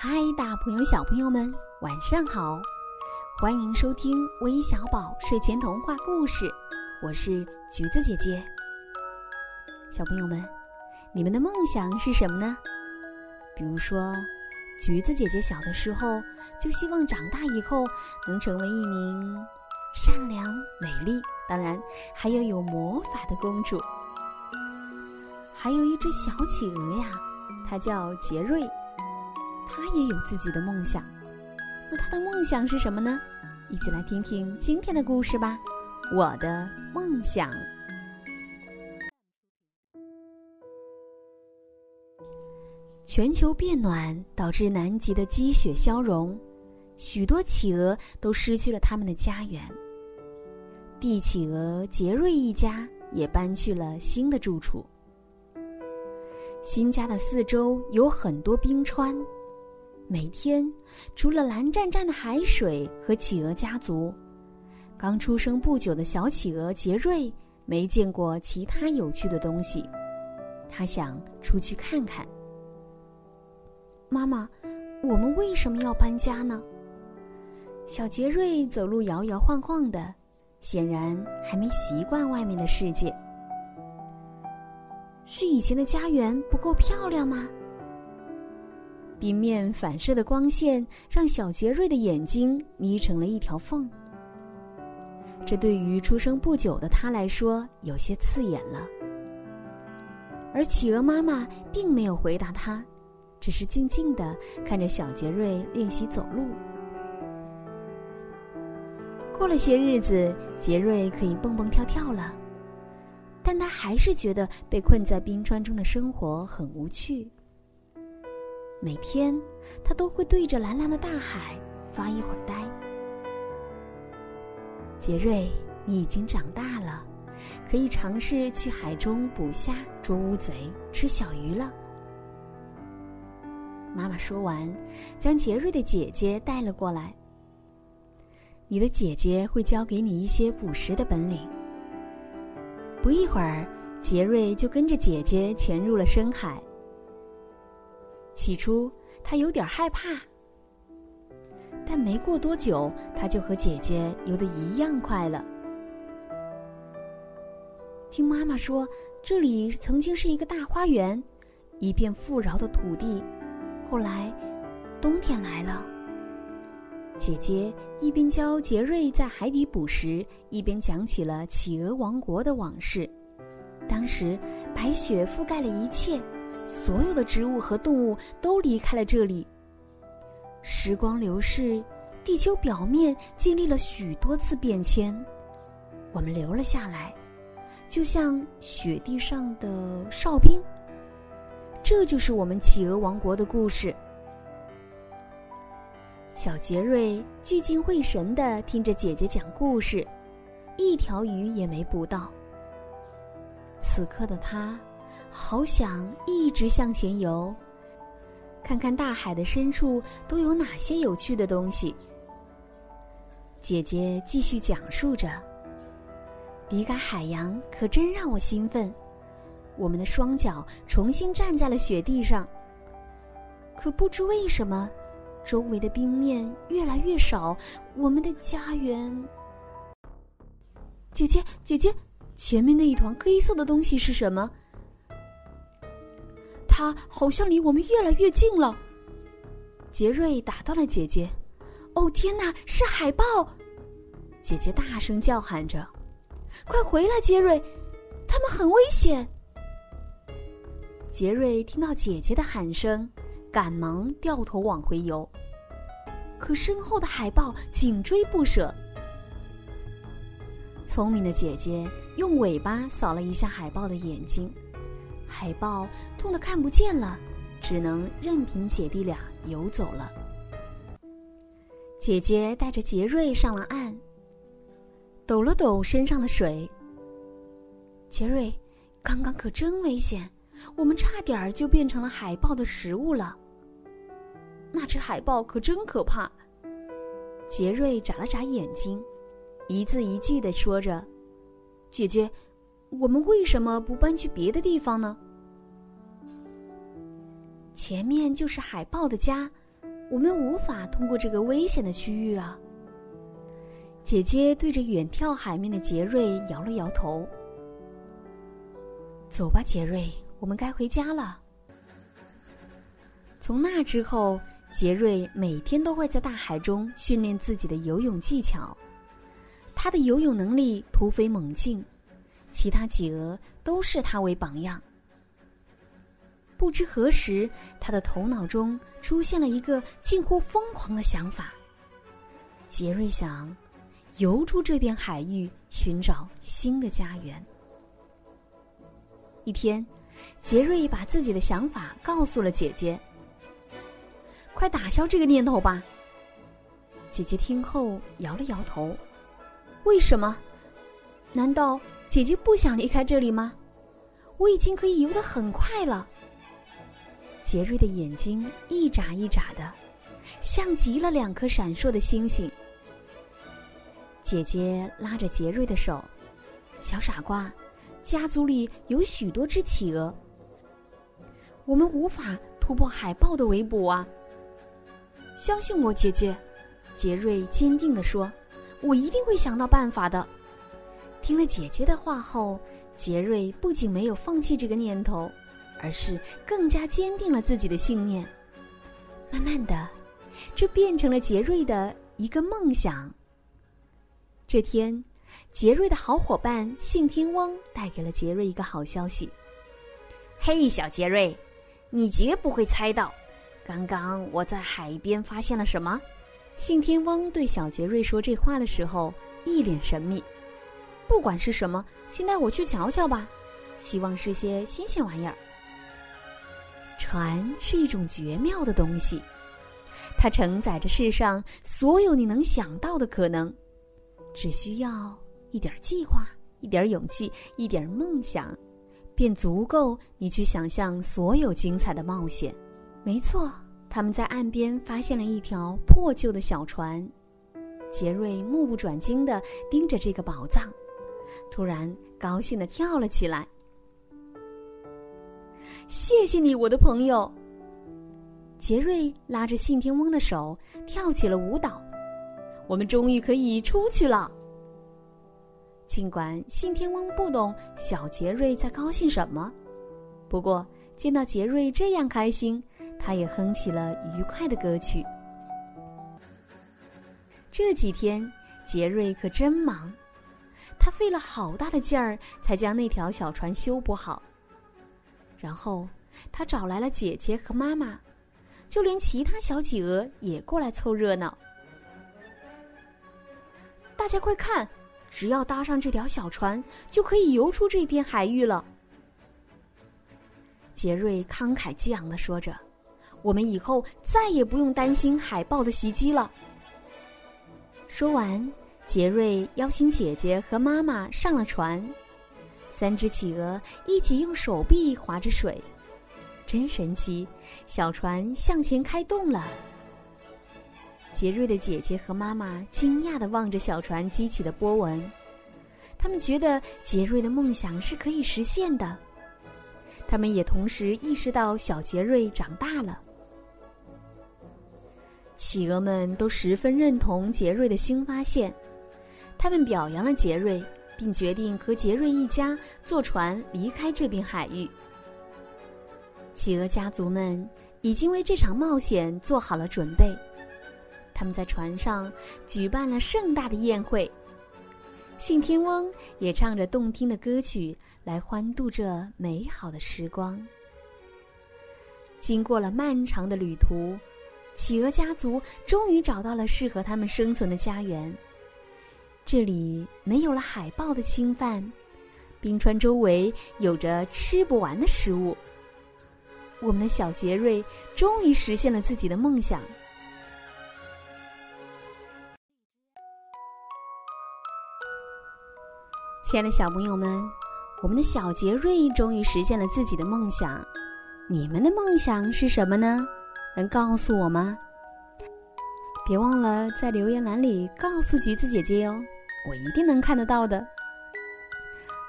嗨，大朋友、小朋友们，晚上好！欢迎收听微小宝睡前童话故事，我是橘子姐姐。小朋友们，你们的梦想是什么呢？比如说，橘子姐姐小的时候就希望长大以后能成为一名善良、美丽，当然还要有魔法的公主。还有一只小企鹅呀，它叫杰瑞，他也有自己的梦想。那他的梦想是什么呢？一起来听听今天的故事吧。我的梦想。全球变暖导致南极的积雪消融，许多企鹅都失去了他们的家园。帝企鹅杰瑞一家也搬去了新的住处。新家的四周有很多冰川，每天除了蓝湛湛的海水和企鹅家族，刚出生不久的小企鹅杰瑞没见过其他有趣的东西，他想出去看看。妈妈，我们为什么要搬家呢？小杰瑞走路摇摇晃晃的，显然还没习惯外面的世界。是以前的家园不够漂亮吗？冰面反射的光线让小杰瑞的眼睛眯成了一条缝，这对于出生不久的他来说有些刺眼了。而企鹅妈妈并没有回答他，只是静静的看着小杰瑞练习走路。过了些日子，杰瑞可以蹦蹦跳跳了。但他还是觉得被困在冰川中的生活很无趣。每天，他都会对着蓝蓝的大海发一会儿呆。杰瑞，你已经长大了，可以尝试去海中捕虾、捉乌贼、吃小鱼了。妈妈说完，将杰瑞的姐姐带了过来。你的姐姐会教给你一些捕食的本领。不一会儿，杰瑞就跟着姐姐潜入了深海。起初，他有点害怕，但没过多久，他就和姐姐游得一样快了。听妈妈说，这里曾经是一个大花园，一片富饶的土地。后来，冬天来了。姐姐一边教杰瑞在海底捕食，一边讲起了企鹅王国的往事。当时，白雪覆盖了一切，所有的植物和动物都离开了这里。时光流逝，地球表面经历了许多次变迁，我们留了下来，就像雪地上的哨兵。这就是我们企鹅王国的故事。小杰瑞聚精会神的听着姐姐讲故事，一条鱼也没捕到。此刻的他，好想一直向前游，看看大海的深处都有哪些有趣的东西。姐姐继续讲述着：“离开海洋可真让我兴奋，我们的双脚重新站在了雪地上。可不知为什么。”周围的冰面越来越少，我们的家园。姐姐，姐姐，前面那一团黑色的东西是什么？它好像离我们越来越近了。杰瑞打断了姐姐：“哦，天哪，是海豹！”姐姐大声叫喊着：“快回来，杰瑞，他们很危险！”杰瑞听到姐姐的喊声。赶忙掉头往回游，可身后的海豹紧追不舍。聪明的姐姐用尾巴扫了一下海豹的眼睛，海豹痛得看不见了，只能任凭姐弟俩游走了。姐姐带着杰瑞上了岸，抖了抖身上的水。杰瑞，刚刚可真危险。我们差点儿就变成了海豹的食物了。那只海豹可真可怕。杰瑞眨了眨眼睛，一字一句的说着：“姐姐，我们为什么不搬去别的地方呢？前面就是海豹的家，我们无法通过这个危险的区域啊。姐姐对着远眺海面的杰瑞摇了摇头。走吧，杰瑞，我们该回家了。从那之后，杰瑞每天都会在大海中训练自己的游泳技巧。他的游泳能力突飞猛进，其他企鹅都视他为榜样。不知何时，他的头脑中出现了一个近乎疯狂的想法。杰瑞想游出这片海域，寻找新的家园。一天，杰瑞把自己的想法告诉了姐姐。快打消这个念头吧！姐姐听后摇了摇头。为什么？难道姐姐不想离开这里吗？我已经可以游得很快了。杰瑞的眼睛一眨一眨的，像极了两颗闪烁的星星。姐姐拉着杰瑞的手，小傻瓜，家族里有许多只企鹅，我们无法突破海豹的围捕啊！相信我，姐姐，杰瑞坚定地说：“我一定会想到办法的。”听了姐姐的话后，杰瑞不仅没有放弃这个念头。而是更加坚定了自己的信念。慢慢的，这变成了杰瑞的一个梦想。这天，杰瑞的好伙伴信天翁带给了杰瑞一个好消息：“嘿，小杰瑞，你绝不会猜到，刚刚我在海边发现了什么。”信天翁对小杰瑞说这话的时候一脸神秘。不管是什么，先带我去瞧瞧吧，希望是些新鲜玩意儿。船是一种绝妙的东西，它承载着世上所有你能想到的可能，只需要一点计划、一点勇气、一点梦想，便足够你去想象所有精彩的冒险。没错，他们在岸边发现了一条破旧的小船，杰瑞目不转睛地盯着这个宝藏，突然高兴地跳了起来。谢谢你，我的朋友。杰瑞拉着信天翁的手跳起了舞蹈，我们终于可以出去了。尽管信天翁不懂小杰瑞在高兴什么，不过见到杰瑞这样开心，他也哼起了愉快的歌曲。这几天，杰瑞可真忙，他费了好大的劲儿才将那条小船修补好。然后，他找来了姐姐和妈妈，就连其他小企鹅也过来凑热闹。大家快看，只要搭上这条小船，就可以游出这片海域了。杰瑞慷慨激昂的说着：“我们以后再也不用担心海豹的袭击了。”说完，杰瑞邀请姐姐和妈妈上了船。三只企鹅一起用手臂划着水，真神奇！小船向前开动了。杰瑞的姐姐和妈妈惊讶的望着小船激起的波纹，他们觉得杰瑞的梦想是可以实现的。他们也同时意识到小杰瑞长大了。企鹅们都十分认同杰瑞的新发现，他们表扬了杰瑞。并决定和杰瑞一家坐船离开这片海域。企鹅家族们已经为这场冒险做好了准备，他们在船上举办了盛大的宴会。信天翁也唱着动听的歌曲来欢度这美好的时光。经过了漫长的旅途，企鹅家族终于找到了适合他们生存的家园。这里没有了海豹的侵犯，冰川周围有着吃不完的食物。我们的小杰瑞终于实现了自己的梦想。亲爱的小朋友们，我们的小杰瑞终于实现了自己的梦想。你们的梦想是什么呢？能告诉我吗？别忘了在留言栏里告诉橘子姐姐哟。我一定能看得到的。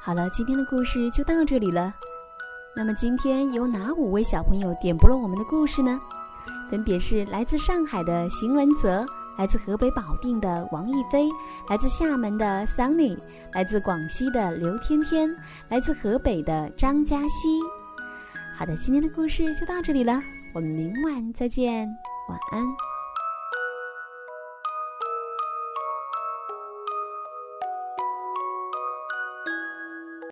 好了，今天的故事就到这里了。那么今天有哪五位小朋友点播了我们的故事呢？分别是来自上海的邢文泽，来自河北保定的王一飞，来自厦门的 Sunny，来自广西的刘天天，来自河北的张嘉熙。好的，今天的故事就到这里了，我们明晚再见，晚安。